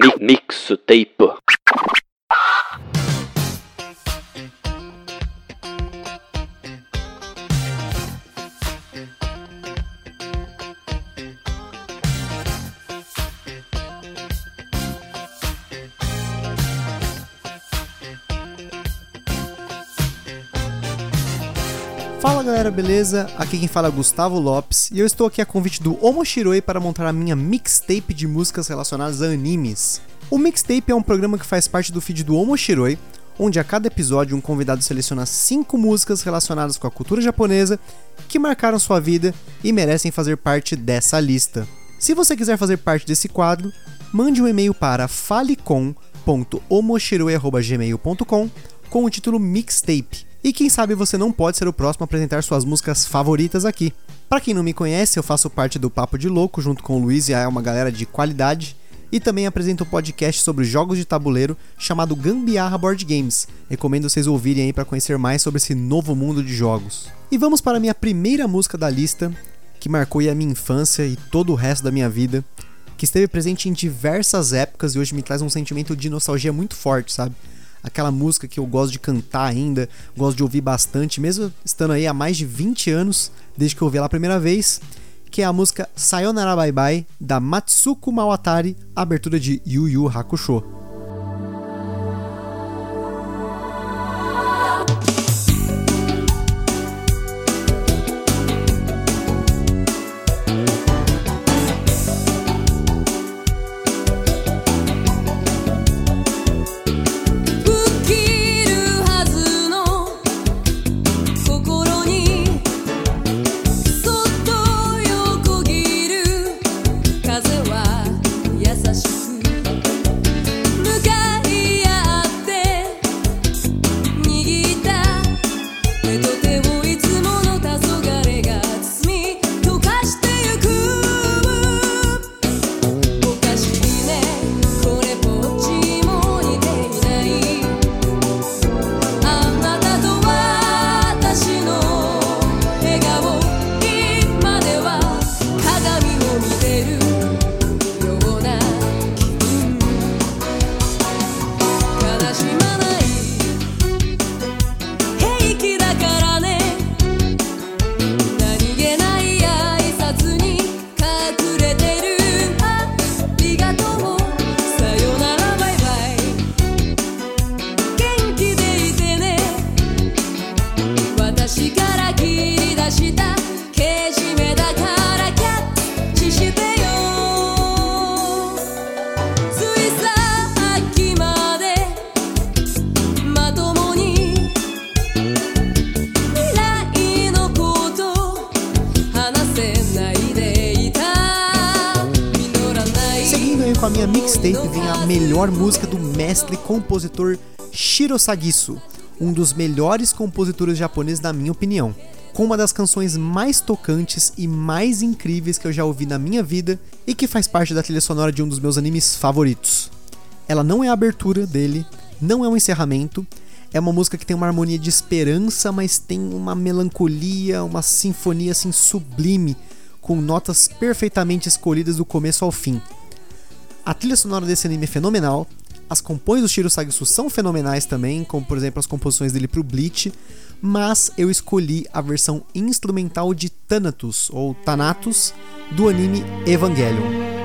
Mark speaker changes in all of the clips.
Speaker 1: Mi mixtape.
Speaker 2: Beleza? Aqui quem fala é Gustavo Lopes e eu estou aqui a convite do Omoshiroi para montar a minha mixtape de músicas relacionadas a animes. O mixtape é um programa que faz parte do feed do Omoshiroi, onde a cada episódio um convidado seleciona 5 músicas relacionadas com a cultura japonesa que marcaram sua vida e merecem fazer parte dessa lista. Se você quiser fazer parte desse quadro, mande um e-mail para falecom.omoshiroi.gmail.com com o título Mixtape e quem sabe você não pode ser o próximo a apresentar suas músicas favoritas aqui. Para quem não me conhece, eu faço parte do Papo de Louco junto com o Luiz e é uma galera de qualidade. E também apresento um podcast sobre jogos de tabuleiro chamado Gambiarra Board Games. Recomendo vocês ouvirem aí para conhecer mais sobre esse novo mundo de jogos. E vamos para a minha primeira música da lista, que marcou a minha infância e todo o resto da minha vida, que esteve presente em diversas épocas e hoje me traz um sentimento de nostalgia muito forte, sabe? Aquela música que eu gosto de cantar ainda, gosto de ouvir bastante, mesmo estando aí há mais de 20 anos, desde que eu ouvi ela a primeira vez, que é a música Sayonara Bye Bye, da Matsuko Mawatari, abertura de Yu Yu Hakusho. Com a minha mixtape vem a melhor música do mestre compositor Shiro Sagisu, um dos melhores compositores japoneses na minha opinião, com uma das canções mais tocantes e mais incríveis que eu já ouvi na minha vida e que faz parte da trilha sonora de um dos meus animes favoritos. Ela não é a abertura dele, não é um encerramento, é uma música que tem uma harmonia de esperança, mas tem uma melancolia, uma sinfonia assim sublime, com notas perfeitamente escolhidas do começo ao fim. A trilha sonora desse anime é fenomenal. As composições do Shiro Sagisu são fenomenais também, como por exemplo as composições dele pro Bleach, mas eu escolhi a versão instrumental de Thanatos ou Thanatos do anime Evangelion.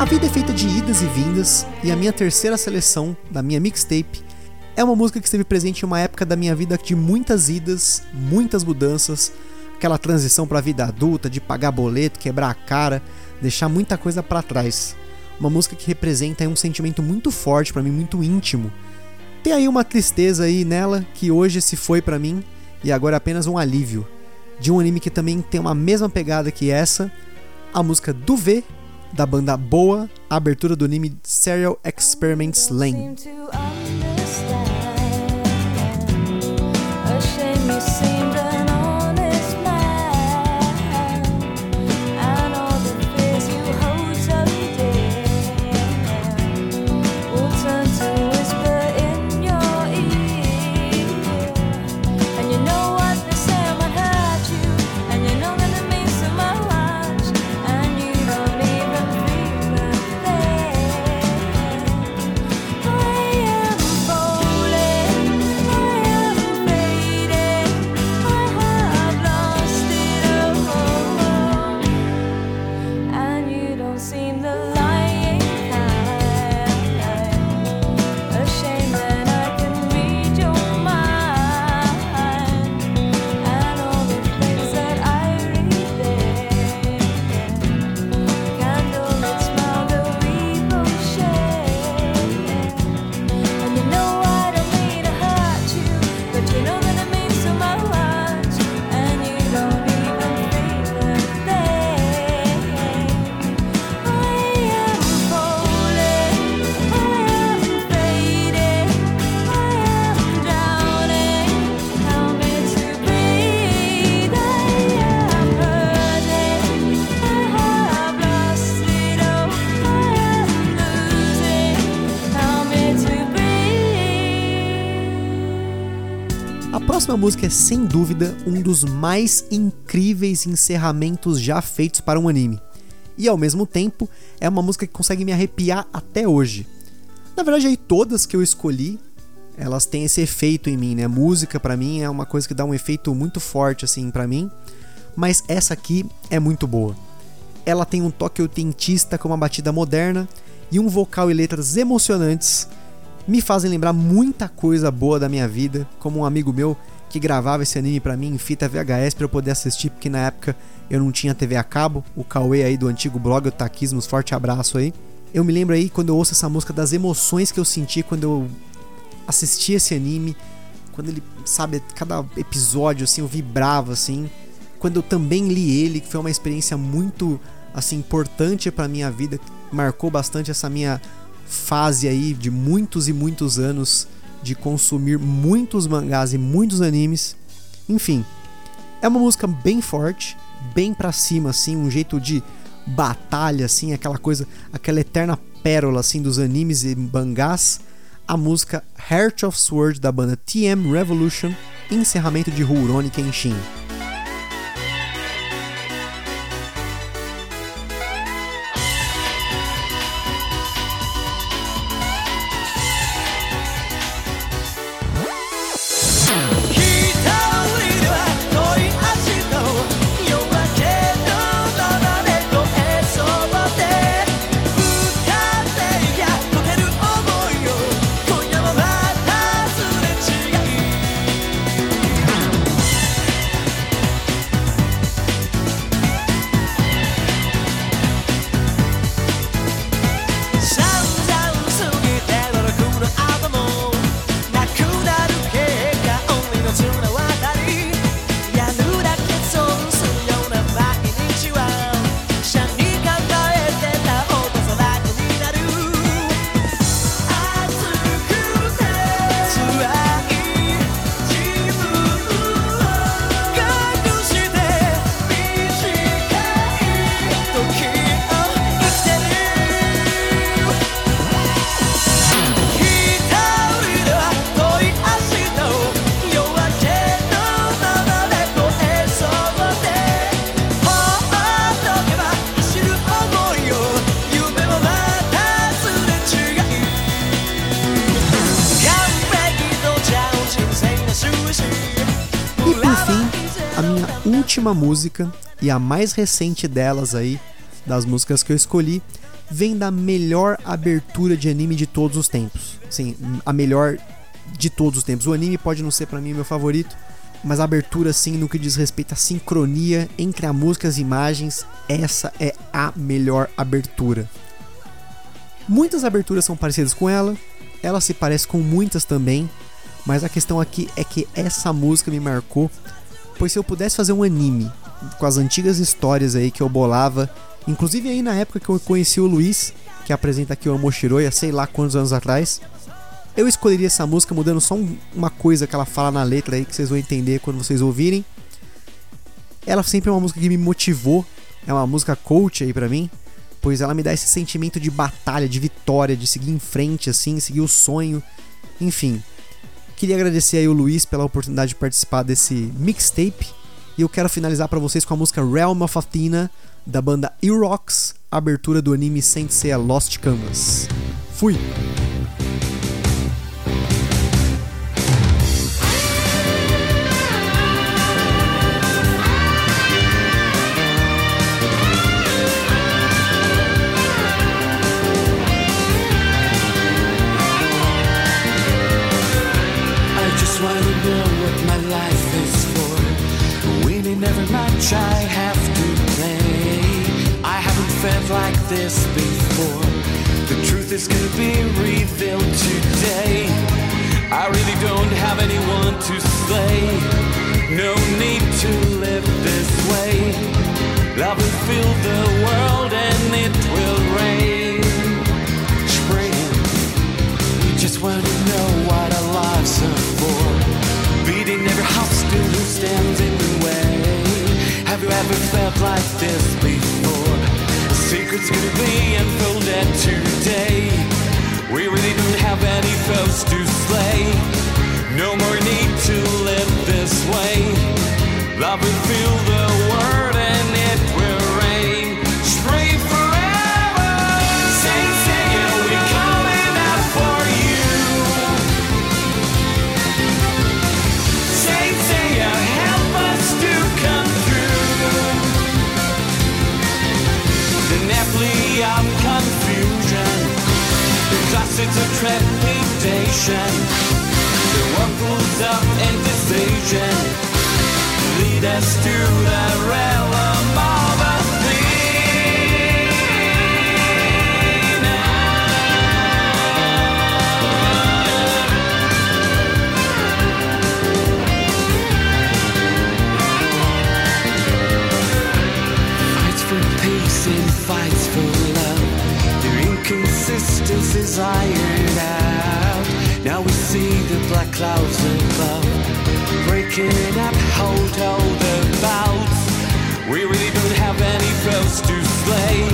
Speaker 2: A vida é feita de idas e vindas, e a minha terceira seleção da minha mixtape é uma música que esteve presente em uma época da minha vida de muitas idas, muitas mudanças, aquela transição para a vida adulta, de pagar boleto, quebrar a cara, deixar muita coisa para trás. Uma música que representa um sentimento muito forte para mim, muito íntimo. Tem aí uma tristeza aí nela que hoje se foi para mim e agora é apenas um alívio. De um anime que também tem uma mesma pegada que essa, a música do V da banda Boa, a abertura do anime Serial Experiments Lane. Próxima música é sem dúvida um dos mais incríveis encerramentos já feitos para um anime. E ao mesmo tempo, é uma música que consegue me arrepiar até hoje. Na verdade, aí todas que eu escolhi, elas têm esse efeito em mim, né? Música para mim é uma coisa que dá um efeito muito forte assim para mim, mas essa aqui é muito boa. Ela tem um toque autentista com uma batida moderna e um vocal e letras emocionantes me fazem lembrar muita coisa boa da minha vida, como um amigo meu que gravava esse anime para mim em fita VHS para eu poder assistir, porque na época eu não tinha TV a cabo. O Cauê aí do antigo blog, o Taquismos, forte abraço aí. Eu me lembro aí quando eu ouço essa música das emoções que eu senti quando eu assisti esse anime, quando ele, sabe, cada episódio assim eu vibrava assim. Quando eu também li ele, que foi uma experiência muito assim importante para minha vida, marcou bastante essa minha fase aí de muitos e muitos anos de consumir muitos mangás e muitos animes. Enfim, é uma música bem forte, bem para cima assim, um jeito de batalha assim, aquela coisa, aquela eterna pérola assim dos animes e mangás. A música Heart of Sword da banda TM Revolution, encerramento de Rurouni Kenshin. Última música e a mais recente delas aí, das músicas que eu escolhi, vem da melhor abertura de anime de todos os tempos. Sim, a melhor de todos os tempos. O anime pode não ser para mim meu favorito, mas a abertura sim no que diz respeito à sincronia entre a música e as imagens, essa é a melhor abertura. Muitas aberturas são parecidas com ela, ela se parece com muitas também, mas a questão aqui é que essa música me marcou, pois se eu pudesse fazer um anime com as antigas histórias aí que eu bolava, inclusive aí na época que eu conheci o Luiz, que apresenta aqui o Amoshiroya, sei lá quantos anos atrás, eu escolheria essa música mudando só uma coisa que ela fala na letra aí que vocês vão entender quando vocês ouvirem. Ela sempre é uma música que me motivou, é uma música coach aí para mim, pois ela me dá esse sentimento de batalha, de vitória, de seguir em frente assim, seguir o sonho, enfim. Queria agradecer aí o Luiz pela oportunidade de participar desse mixtape e eu quero finalizar para vocês com a música Realm of Athena da banda Erox, abertura do anime Saint Seiya Lost Canvas. Fui!
Speaker 1: I have to play. I haven't felt like this before. The truth is gonna be revealed today. I really don't have anyone to slay. No need to live this way. Love will fill the world and it will rain. Spring. You just wanna know what for. Every hostile who stands in the way. Have you ever felt like this before? Secret's gonna be unfolded today. We really don't have any foes to slay. No more need to live this way. Love will fill the world and to slay.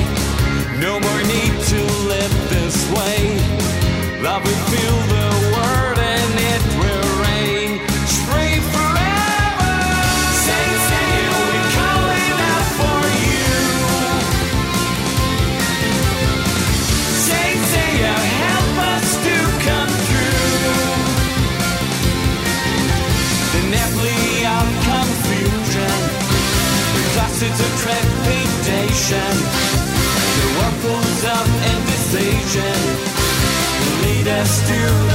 Speaker 1: No more need to live this way. Love still